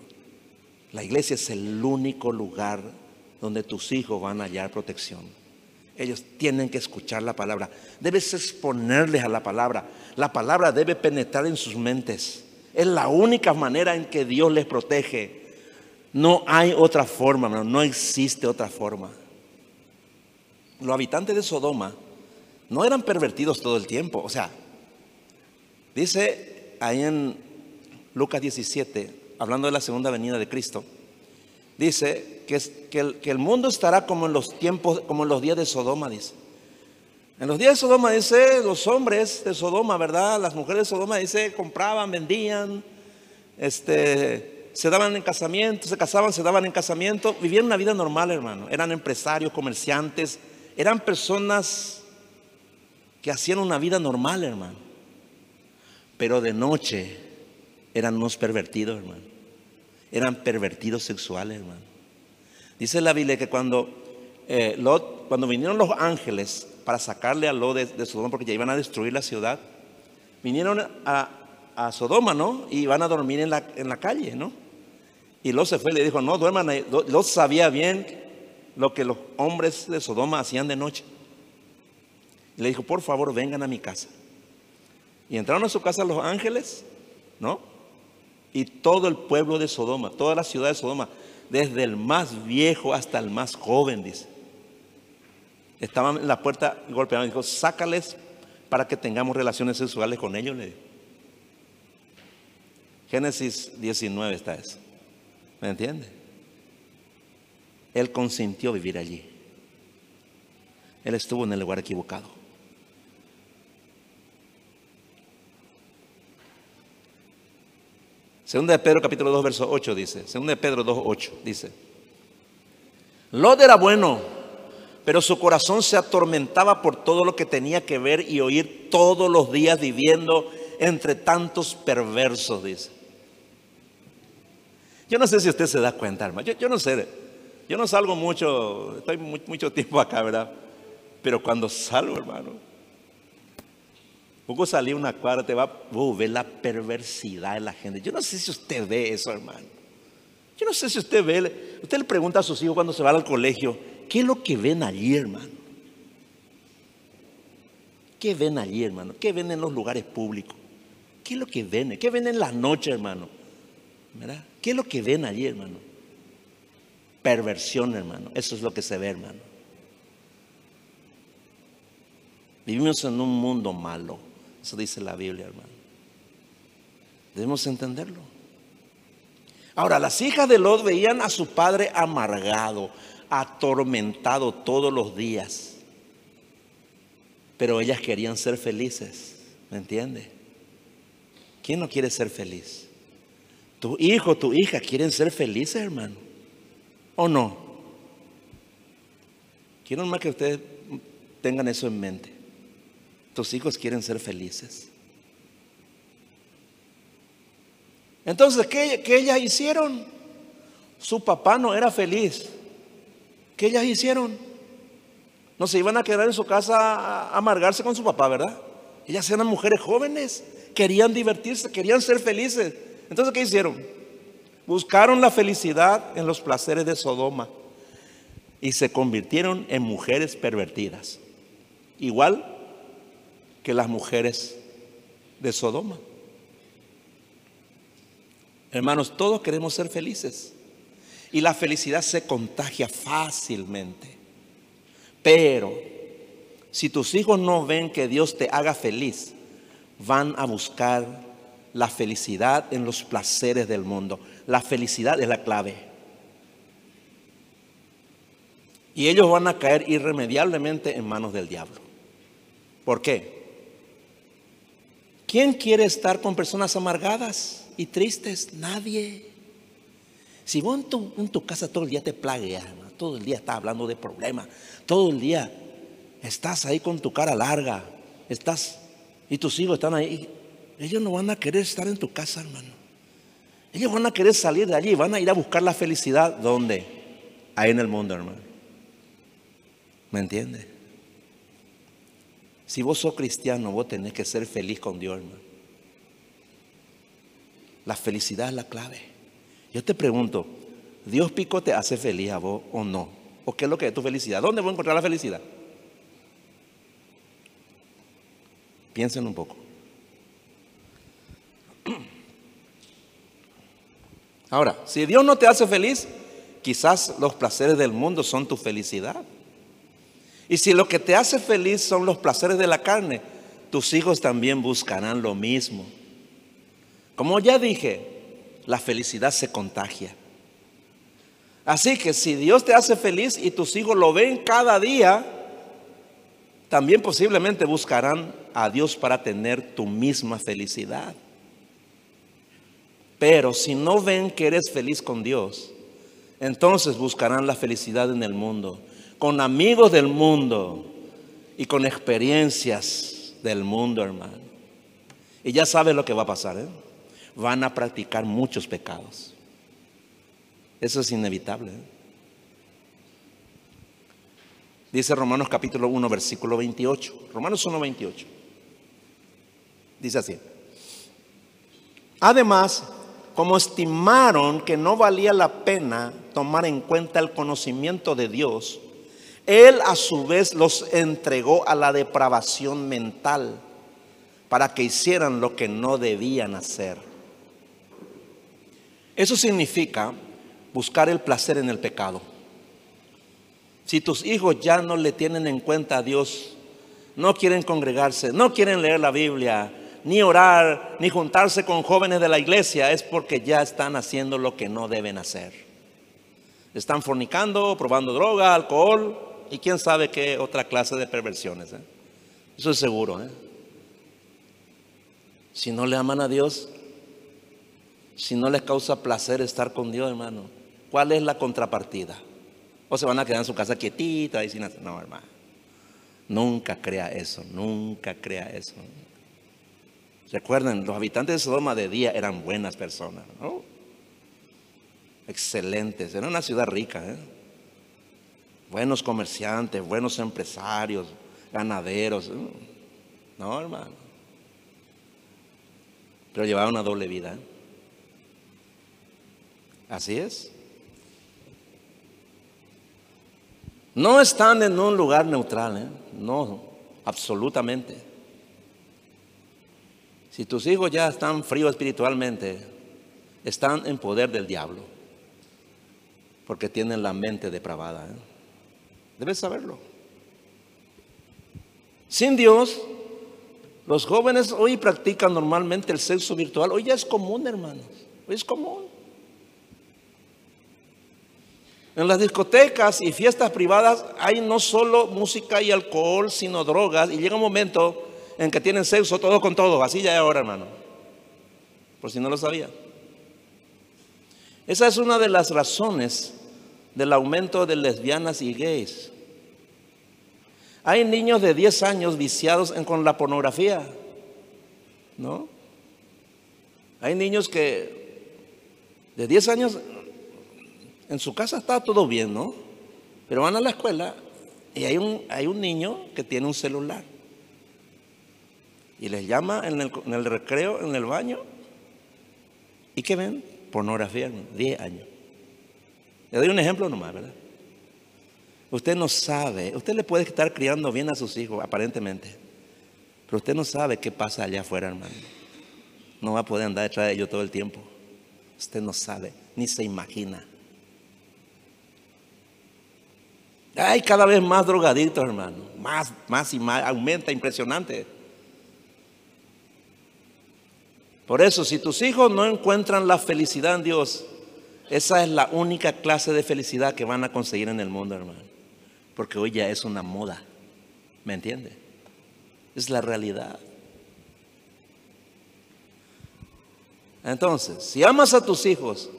la iglesia es el único lugar donde tus hijos van a hallar protección. Ellos tienen que escuchar la palabra. Debes exponerles a la palabra. La palabra debe penetrar en sus mentes. Es la única manera en que Dios les protege. No hay otra forma, no existe otra forma. Los habitantes de Sodoma no eran pervertidos todo el tiempo. O sea, dice ahí en Lucas 17, hablando de la segunda venida de Cristo, dice que, que, el, que el mundo estará como en los tiempos, como en los días de Sodoma, dice. En los días de Sodoma dice, los hombres de Sodoma, ¿verdad? Las mujeres de Sodoma dice, compraban, vendían, este, se daban en casamiento, se casaban, se daban en casamiento, vivían una vida normal, hermano. Eran empresarios, comerciantes, eran personas que hacían una vida normal, hermano. Pero de noche eran unos pervertidos, hermano. Eran pervertidos sexuales, hermano. Dice la Biblia que cuando, eh, cuando vinieron los ángeles para sacarle a Lot de, Sodoma porque ya iban a destruir la ciudad. Vinieron a, Sodoma, ¿no? Y iban a dormir en la, en la calle, ¿no? Y Lot se fue y le dijo, no, duerman ahí. Lot sabía bien lo que los hombres de Sodoma hacían de noche. Y le dijo, por favor, vengan a mi casa. Y entraron a su casa los ángeles, ¿no? Y todo el pueblo de Sodoma, toda la ciudad de Sodoma, desde el más viejo hasta el más joven, dice Estaban en la puerta golpeando dijo, sácales para que tengamos relaciones sexuales con ellos. Génesis 19 está eso. ¿Me entiende? Él consintió vivir allí. Él estuvo en el lugar equivocado. Segunda de Pedro capítulo 2 verso 8 dice, Segunda de Pedro 2 8 dice, Lot era bueno pero su corazón se atormentaba por todo lo que tenía que ver y oír todos los días viviendo entre tantos perversos, dice. Yo no sé si usted se da cuenta, hermano. Yo, no sé. Yo no salgo mucho, estoy mucho tiempo acá, ¿verdad? Pero cuando salgo, hermano, poco salí una cuadra, te va a uh, ver la perversidad de la gente. Yo no sé si usted ve eso, hermano. Yo no sé si usted ve, usted le pregunta a sus hijos cuando se van al colegio, ¿Qué es lo que ven allí, hermano? ¿Qué ven allí, hermano? ¿Qué ven en los lugares públicos? ¿Qué es lo que ven? ¿Qué ven en la noche, hermano? ¿Qué es lo que ven allí, hermano? Perversión, hermano. Eso es lo que se ve, hermano. Vivimos en un mundo malo. Eso dice la Biblia, hermano. Debemos entenderlo. Ahora, las hijas de Lot veían a su padre amargado, atormentado todos los días. Pero ellas querían ser felices, ¿me entiende? ¿Quién no quiere ser feliz? Tu hijo, tu hija quieren ser felices, hermano. ¿O no? Quiero más que ustedes tengan eso en mente. Tus hijos quieren ser felices. Entonces, ¿qué, qué ellas hicieron? Su papá no era feliz. ¿Qué ellas hicieron? No se iban a quedar en su casa a amargarse con su papá, ¿verdad? Ellas eran mujeres jóvenes, querían divertirse, querían ser felices. Entonces, ¿qué hicieron? Buscaron la felicidad en los placeres de Sodoma y se convirtieron en mujeres pervertidas, igual que las mujeres de Sodoma. Hermanos, todos queremos ser felices. Y la felicidad se contagia fácilmente. Pero si tus hijos no ven que Dios te haga feliz, van a buscar la felicidad en los placeres del mundo. La felicidad es la clave. Y ellos van a caer irremediablemente en manos del diablo. ¿Por qué? ¿Quién quiere estar con personas amargadas y tristes? Nadie. Si vos en tu, casa todo el día te plagueas, todo el día estás hablando de problemas, todo el día estás ahí con tu cara larga, estás y tus hijos están ahí, ellos no van a querer estar en tu casa, hermano. Ellos van a querer salir de allí, van a ir a buscar la felicidad. ¿Dónde? Ahí en el mundo, hermano. ¿Me entiendes? Si vos sos cristiano, vos tenés que ser feliz con Dios, hermano. La felicidad es la clave. Yo te pregunto, ¿Dios pico te hace feliz a vos o no? ¿O qué es lo que es tu felicidad? ¿Dónde voy a encontrar la felicidad? Piensen un poco. Ahora, si Dios no te hace feliz, quizás los placeres del mundo son tu felicidad. Y si lo que te hace feliz son los placeres de la carne, tus hijos también buscarán lo mismo. Como ya dije, la felicidad se contagia. Así que si Dios te hace feliz y tus hijos lo ven cada día, también posiblemente buscarán a Dios para tener tu misma felicidad. Pero si no ven que eres feliz con Dios, entonces buscarán la felicidad en el mundo, con amigos del mundo y con experiencias del mundo, hermano. Y ya sabes lo que va a pasar, ¿eh? Van a practicar muchos pecados. Eso es inevitable. ¿eh? Dice Romanos capítulo 1, versículo 28. Romanos 1, 28. Dice así. Además, como estimaron que no valía la pena tomar en cuenta el conocimiento de Dios, Él a su vez los entregó a la depravación mental para que hicieran lo que no debían hacer. Eso significa buscar el placer en el pecado. Si tus hijos ya no le tienen en cuenta a Dios, no quieren congregarse, no quieren leer la Biblia, ni orar, ni juntarse con jóvenes de la iglesia, es porque ya están haciendo lo que no deben hacer. Están fornicando, probando droga, alcohol y quién sabe qué otra clase de perversiones. ¿eh? Eso es seguro. ¿eh? Si no le aman a Dios, si no les causa placer estar con Dios, hermano, ¿cuál es la contrapartida? O se van a quedar en su casa quietita y sin hacer. No, hermano. Nunca crea eso, nunca crea eso. Recuerden, los habitantes de Sodoma de día eran buenas personas, ¿no? Excelentes, era una ciudad rica, ¿eh? Buenos comerciantes, buenos empresarios, ganaderos. No, hermano. Pero llevaban una doble vida. ¿eh? Así es. No están en un lugar neutral, ¿eh? no, absolutamente. Si tus hijos ya están fríos espiritualmente, están en poder del diablo, porque tienen la mente depravada. ¿eh? Debes saberlo. Sin Dios, los jóvenes hoy practican normalmente el sexo virtual. Hoy ya es común, hermanos. Hoy es común. En las discotecas y fiestas privadas hay no solo música y alcohol, sino drogas. Y llega un momento en que tienen sexo todo con todo. Así ya es ahora, hermano. Por si no lo sabía. Esa es una de las razones del aumento de lesbianas y gays. Hay niños de 10 años viciados en, con la pornografía. ¿No? Hay niños que de 10 años en su casa está todo bien, ¿no? Pero van a la escuela y hay un, hay un niño que tiene un celular. Y les llama en el, recreo, en el baño. ¿Y qué ven? Pornografía, 10 años. Le doy un ejemplo nomás, ¿verdad? Usted no sabe, usted le puede estar criando bien a sus hijos, aparentemente. Pero usted no sabe qué pasa allá afuera, hermano. No va a poder andar detrás de ellos todo el tiempo. Usted no sabe, ni se imagina. Hay cada vez más drogaditos, hermano. Más, más y más. Aumenta, impresionante. Por eso, si tus hijos no encuentran la felicidad en Dios, esa es la única clase de felicidad que van a conseguir en el mundo, hermano. porque hoy ya es una moda. ¿Me entiende? Es la realidad. Entonces, si amas a tus hijos,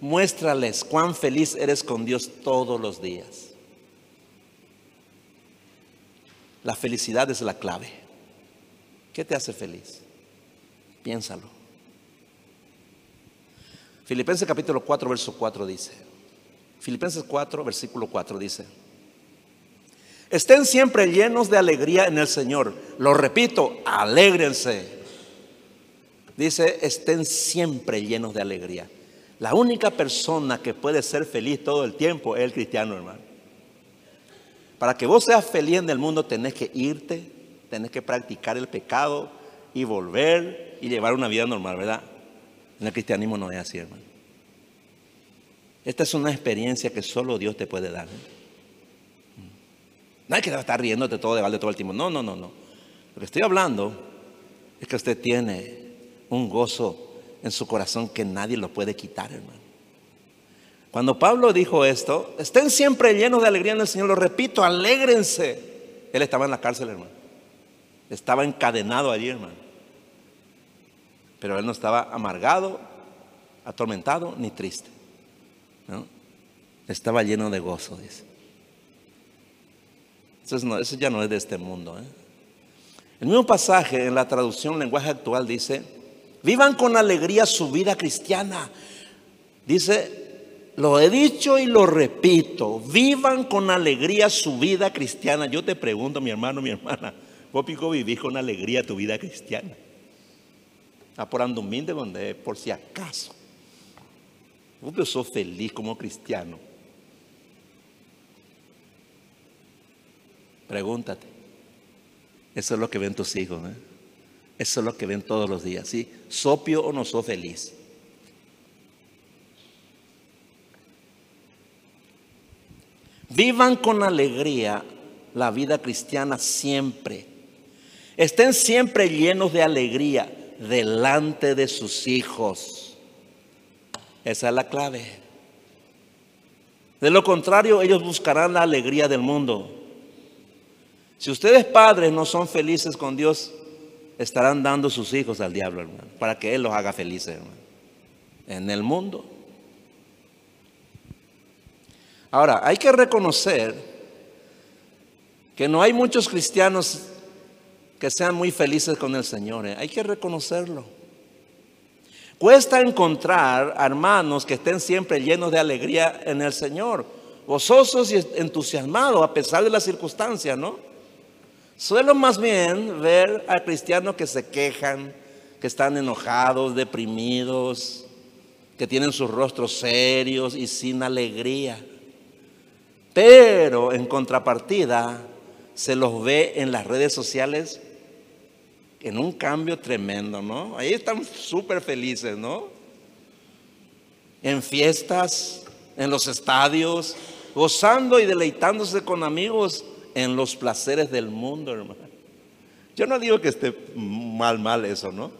muéstrales cuán feliz eres con Dios todos los días. La felicidad es la clave. ¿Qué te hace feliz? Piénsalo. Filipenses capítulo 4, verso 4 dice. Filipenses 4, versículo 4 dice. Estén siempre llenos de alegría en el Señor. Lo repito, alégrense. Dice, estén siempre llenos de alegría. La única persona que puede ser feliz todo el tiempo es el cristiano, hermano. Para que vos seas feliz en el mundo tenés que irte, tenés que practicar el pecado y volver y llevar una vida normal, ¿verdad? El cristianismo no es así, hermano. Esta es una experiencia que solo Dios te puede dar. ¿eh? No hay que estar riéndote todo de balde todo el tiempo. No, no, no, no. Lo que estoy hablando es que usted tiene un gozo en su corazón que nadie lo puede quitar, hermano. Cuando Pablo dijo esto, estén siempre llenos de alegría en el Señor, lo repito, alégrense. Él estaba en la cárcel, hermano. Estaba encadenado allí, hermano. Pero él no estaba amargado, atormentado ni triste. Estaba lleno de gozo, dice. Eso, ya no es de este mundo. ¿eh? El mismo pasaje en la traducción lenguaje actual dice, vivan con alegría su vida cristiana. Dice, lo he dicho y lo repito, vivan con alegría su vida cristiana. Yo te pregunto, mi hermano, mi hermana, vos pico vivís con alegría tu vida cristiana. A por humilde donde por si acaso. Vos sos feliz como cristiano. Pregúntate. Eso es lo que ven tus hijos. ¿eh? Eso es lo que ven todos los días. ¿sí? ¿Sopio o no sos feliz? Vivan con alegría la vida cristiana siempre. Estén siempre llenos de alegría delante de sus hijos. Esa es la clave. De lo contrario, ellos buscarán la alegría del mundo. Si ustedes padres no son felices con Dios, estarán dando sus hijos al diablo, hermano, para que Él los haga felices, hermano. En el mundo. Ahora, hay que reconocer que no hay muchos cristianos que sean muy felices con el Señor. ¿eh? Hay que reconocerlo. Cuesta encontrar hermanos que estén siempre llenos de alegría en el Señor, gozosos y entusiasmados a pesar de las circunstancias, ¿no? Suelo más bien ver a cristianos que se quejan, que están enojados, deprimidos, que tienen sus rostros serios y sin alegría. Pero en contrapartida se los ve en las redes sociales en un cambio tremendo, ¿no? Ahí están súper felices, ¿no? En fiestas, en los estadios, gozando y deleitándose con amigos en los placeres del mundo, hermano. Yo no digo que esté mal, mal eso, ¿no?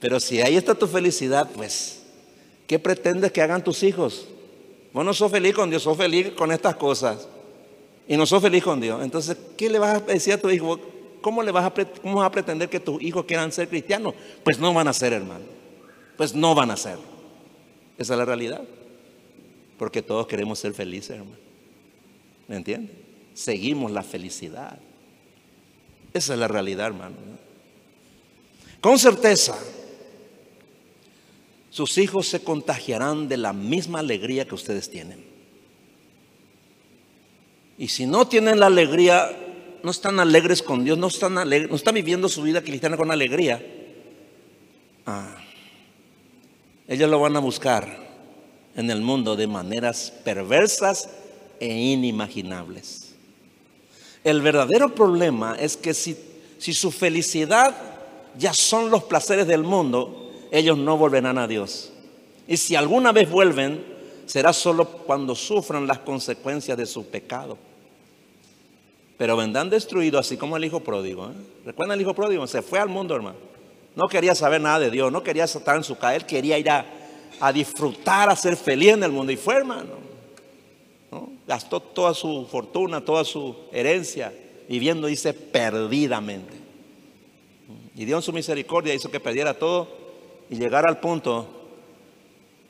Pero si ahí está tu felicidad, pues, ¿qué pretendes que hagan tus hijos? Vos no sos feliz con Dios, sos feliz con estas cosas. Y no sos feliz con Dios. Entonces, ¿qué le vas a decir a tu hijo? ¿Cómo, le vas a, cómo vas a pretender que tus hijos quieran ser cristianos? Pues no van a ser, hermano. Pues no van a ser. Esa es la realidad. Porque todos queremos ser felices, hermano. ¿Me entiendes? seguimos la felicidad. Esa es la realidad, hermano. Con certeza, sus hijos se contagiarán de la misma alegría que ustedes tienen. Y si no tienen la alegría, no están alegres con Dios, no están, no están viviendo su vida cristiana con alegría, ah, ellos lo van a buscar en el mundo de maneras perversas e inimaginables. El verdadero problema es que si, si su felicidad ya son los placeres del mundo, ellos no volverán a Dios. Y si alguna vez vuelven, será solo cuando sufran las consecuencias de su pecado. Pero vendrán destruidos así como el hijo pródigo. ¿eh? ¿Recuerdan el hijo pródigo? Se fue al mundo, hermano. No quería saber nada de Dios, no quería estar en su casa, él quería ir a, disfrutar, a ser feliz en el mundo. Y fue, hermano. ¿no? Gastó toda su fortuna, toda su herencia, viviendo, dice, perdidamente. Y Dios en su misericordia hizo que perdiera todo y llegara al punto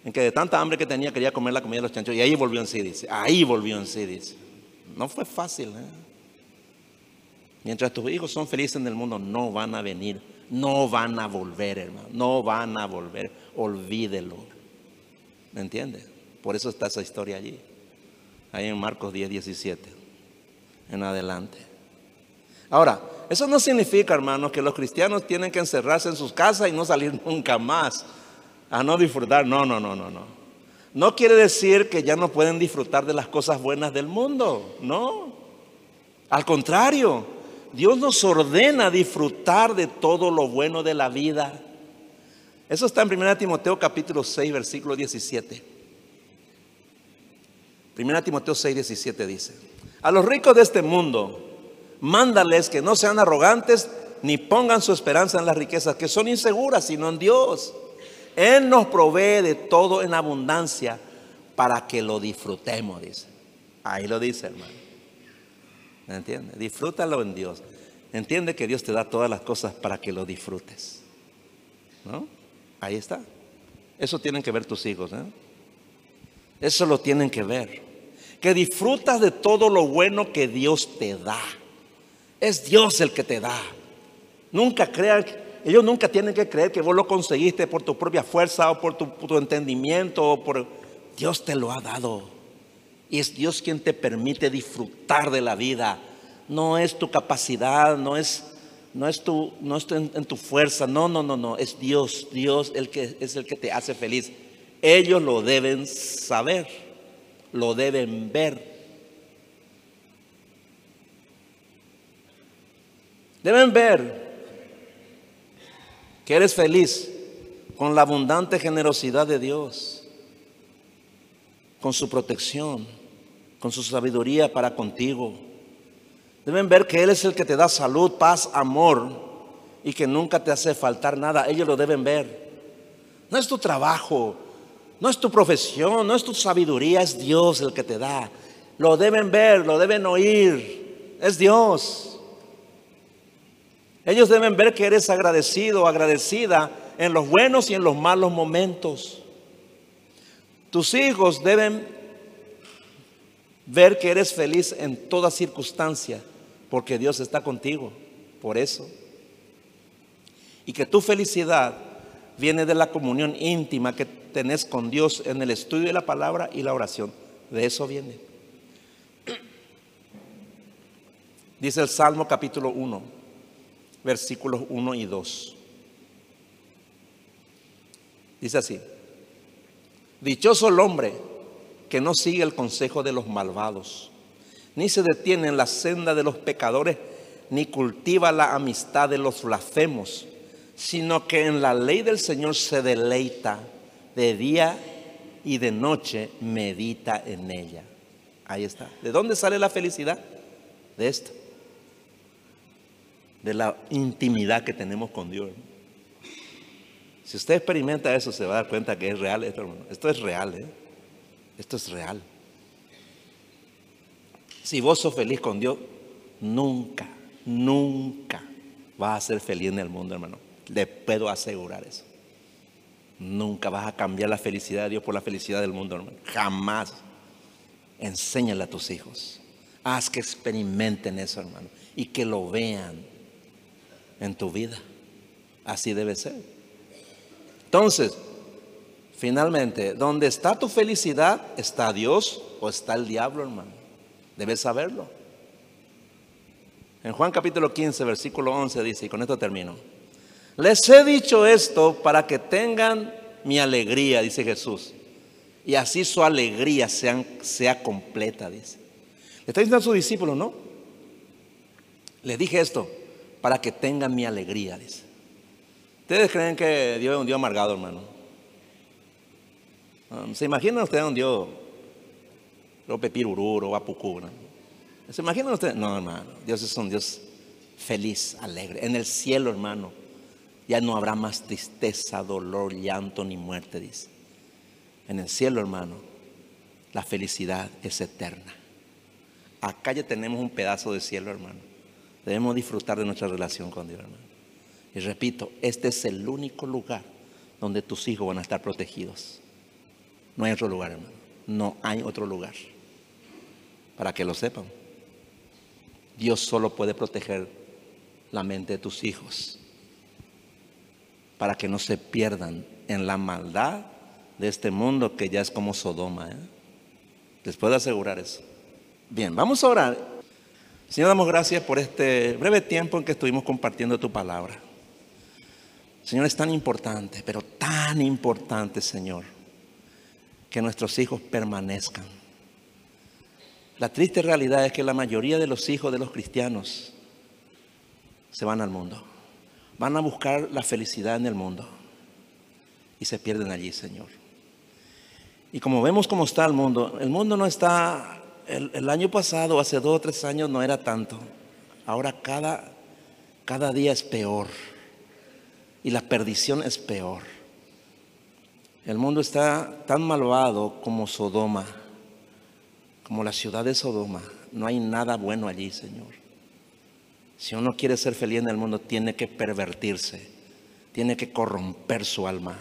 en que de tanta hambre que tenía quería comer la comida de los chanchos. Y ahí volvió en sí, dice. Ahí volvió en sí, dice. No fue fácil. ¿eh? Mientras tus hijos son felices en el mundo, no van a venir. No van a volver, hermano. No van a volver. Olvídelo. ¿Me entiendes? Por eso está esa historia allí. Ahí en Marcos 10, 17. En adelante. Ahora, eso no significa, hermanos, que los cristianos tienen que encerrarse en sus casas y no salir nunca más a no disfrutar. No, no, no, no, no. No quiere decir que ya no pueden disfrutar de las cosas buenas del mundo. No. Al contrario, Dios nos ordena disfrutar de todo lo bueno de la vida. Eso está en 1 Timoteo capítulo 6, versículo 17. 1 Timoteo 6, 17 dice, a los ricos de este mundo, mándales que no sean arrogantes ni pongan su esperanza en las riquezas, que son inseguras, sino en Dios. Él nos provee de todo en abundancia para que lo disfrutemos, dice. Ahí lo dice, hermano. ¿Me entiende? Disfrútalo en Dios. Entiende que Dios te da todas las cosas para que lo disfrutes. ¿No? Ahí está. Eso tienen que ver tus hijos. ¿eh? Eso lo tienen que ver. Que disfrutas de todo lo bueno que Dios te da. Es Dios el que te da. Nunca crean, ellos nunca tienen que creer que vos lo conseguiste por tu propia fuerza o por tu, tu entendimiento o por Dios te lo ha dado. Y es Dios quien te permite disfrutar de la vida. No es tu capacidad, no es, no es, tu, no es en, tu fuerza. No, no, no, no. Es Dios. Dios el que, es el que te hace feliz. Ellos lo deben saber, lo deben ver. Deben ver que eres feliz con la abundante generosidad de Dios, con su protección, con su sabiduría para contigo. Deben ver que Él es el que te da salud, paz, amor y que nunca te hace faltar nada. Ellos lo deben ver. No es tu trabajo, no es tu profesión, no es tu sabiduría, es Dios el que te da. Lo deben ver, lo deben oír. Es Dios. Ellos deben ver que eres agradecido, agradecida en los buenos y en los malos momentos. Tus hijos deben ver que eres feliz en toda circunstancia, porque Dios está contigo, por eso. Y que tu felicidad viene de la comunión íntima que tenés con Dios en el estudio de la palabra y la oración. De eso viene. Dice el Salmo capítulo 1 versículos 1 y 2. Dice así, dichoso el hombre que no sigue el consejo de los malvados, ni se detiene en la senda de los pecadores, ni cultiva la amistad de los blasfemos, sino que en la ley del Señor se deleita de día y de noche medita en ella. Ahí está. ¿De dónde sale la felicidad? De esto de la intimidad que tenemos con Dios. Si usted experimenta eso, se va a dar cuenta que es real esto, hermano. Esto es real, ¿eh? Esto es real. Si vos sos feliz con Dios, nunca, nunca vas a ser feliz en el mundo, hermano. Le puedo asegurar eso. Nunca vas a cambiar la felicidad de Dios por la felicidad del mundo, hermano. Jamás. Enséñale a tus hijos. Haz que experimenten eso, hermano. Y que lo vean en tu vida. Así debe ser. Entonces, finalmente, ¿dónde está tu felicidad? ¿Está Dios o está el diablo, hermano? Debes saberlo. En Juan capítulo 15, versículo 11 dice, y con esto termino, les he dicho esto para que tengan mi alegría, dice Jesús, y así su alegría sea, sea completa, dice. Le está diciendo a sus discípulos, ¿no? Les dije esto para que tengan mi alegría, dice. ¿Ustedes creen que Dios es un Dios amargado, hermano? Um, ¿Se imaginan ustedes un Dios Rope Pirururo Apucú? ¿Se imaginan ustedes? No, hermano. Dios es un Dios feliz, alegre. En el cielo, hermano, ya no habrá más tristeza, dolor, llanto ni muerte, dice. En el cielo, hermano, la felicidad es eterna. Acá ya tenemos un pedazo de cielo, hermano. Debemos disfrutar de nuestra relación con Dios, hermano. Y repito, este es el único lugar donde tus hijos van a estar protegidos. No hay otro lugar, hermano. No hay otro lugar. Para que lo sepan. Dios solo puede proteger la mente de tus hijos. Para que no se pierdan en la maldad de este mundo que ya es como Sodoma. ¿eh? Les puedo asegurar eso. Bien, vamos a orar. Señor, damos gracias por este breve tiempo en que estuvimos compartiendo tu palabra. Señor, es tan importante, pero tan importante, Señor, que nuestros hijos permanezcan. La triste realidad es que la mayoría de los hijos de los cristianos se van al mundo. Van a buscar la felicidad en el mundo y se pierden allí, Señor. Y como vemos cómo está el mundo, el mundo no está, el, año pasado, hace dos o tres años no era tanto. Ahora cada, cada día es peor y la perdición es peor. El mundo está tan malvado como Sodoma, como la ciudad de Sodoma. No hay nada bueno allí, Señor. Si uno quiere ser feliz en el mundo, tiene que pervertirse, tiene que corromper su alma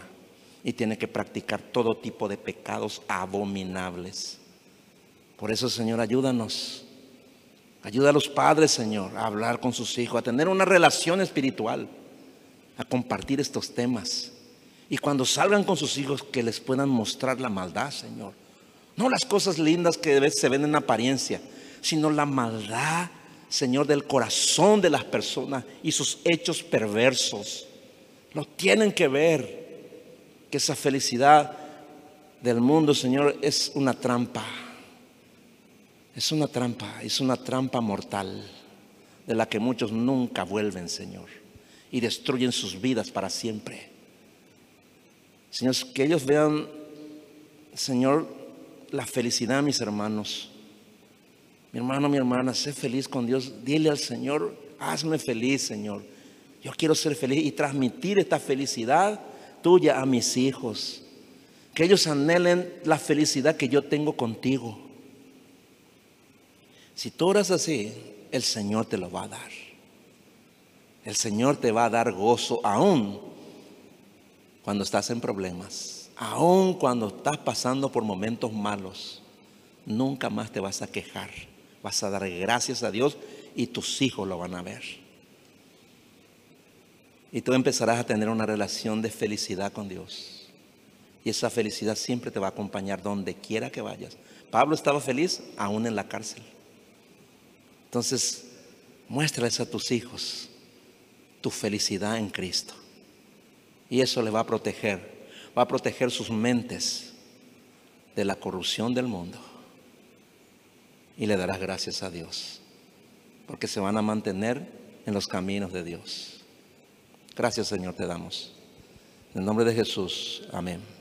y tiene que practicar todo tipo de pecados abominables. Por eso, Señor, ayúdanos. Ayuda a los padres, Señor, a hablar con sus hijos, a tener una relación espiritual a compartir estos temas. Y cuando salgan con sus hijos, que les puedan mostrar la maldad, Señor. No las cosas lindas que veces se ven en apariencia, sino la maldad, Señor, del corazón de las personas y sus hechos perversos. No tienen que ver que esa felicidad del mundo, Señor, es una trampa. Es una trampa, es una trampa mortal de la que muchos nunca vuelven, Señor y destruyen sus vidas para siempre. Señor, que ellos vean, Señor, la felicidad, mis hermanos. Mi hermano, mi hermana, sé feliz con Dios. Dile al Señor, hazme feliz, Señor. Yo quiero ser feliz y transmitir esta felicidad tuya a mis hijos. Que ellos anhelen la felicidad que yo tengo contigo. Si tú oras así, el Señor te lo va a dar. El Señor te va a dar gozo aún cuando estás en problemas, aún cuando estás pasando por momentos malos. Nunca más te vas a quejar. Vas a dar gracias a Dios y tus hijos lo van a ver. Y tú empezarás a tener una relación de felicidad con Dios. Y esa felicidad siempre te va a acompañar donde quiera que vayas. Pablo estaba feliz aún en la cárcel. Entonces, muéstrales a tus hijos tu felicidad en Cristo. Y eso le va a proteger, va a proteger sus mentes de la corrupción del mundo. Y le darás gracias a Dios, porque se van a mantener en los caminos de Dios. Gracias Señor te damos. En el nombre de Jesús, amén.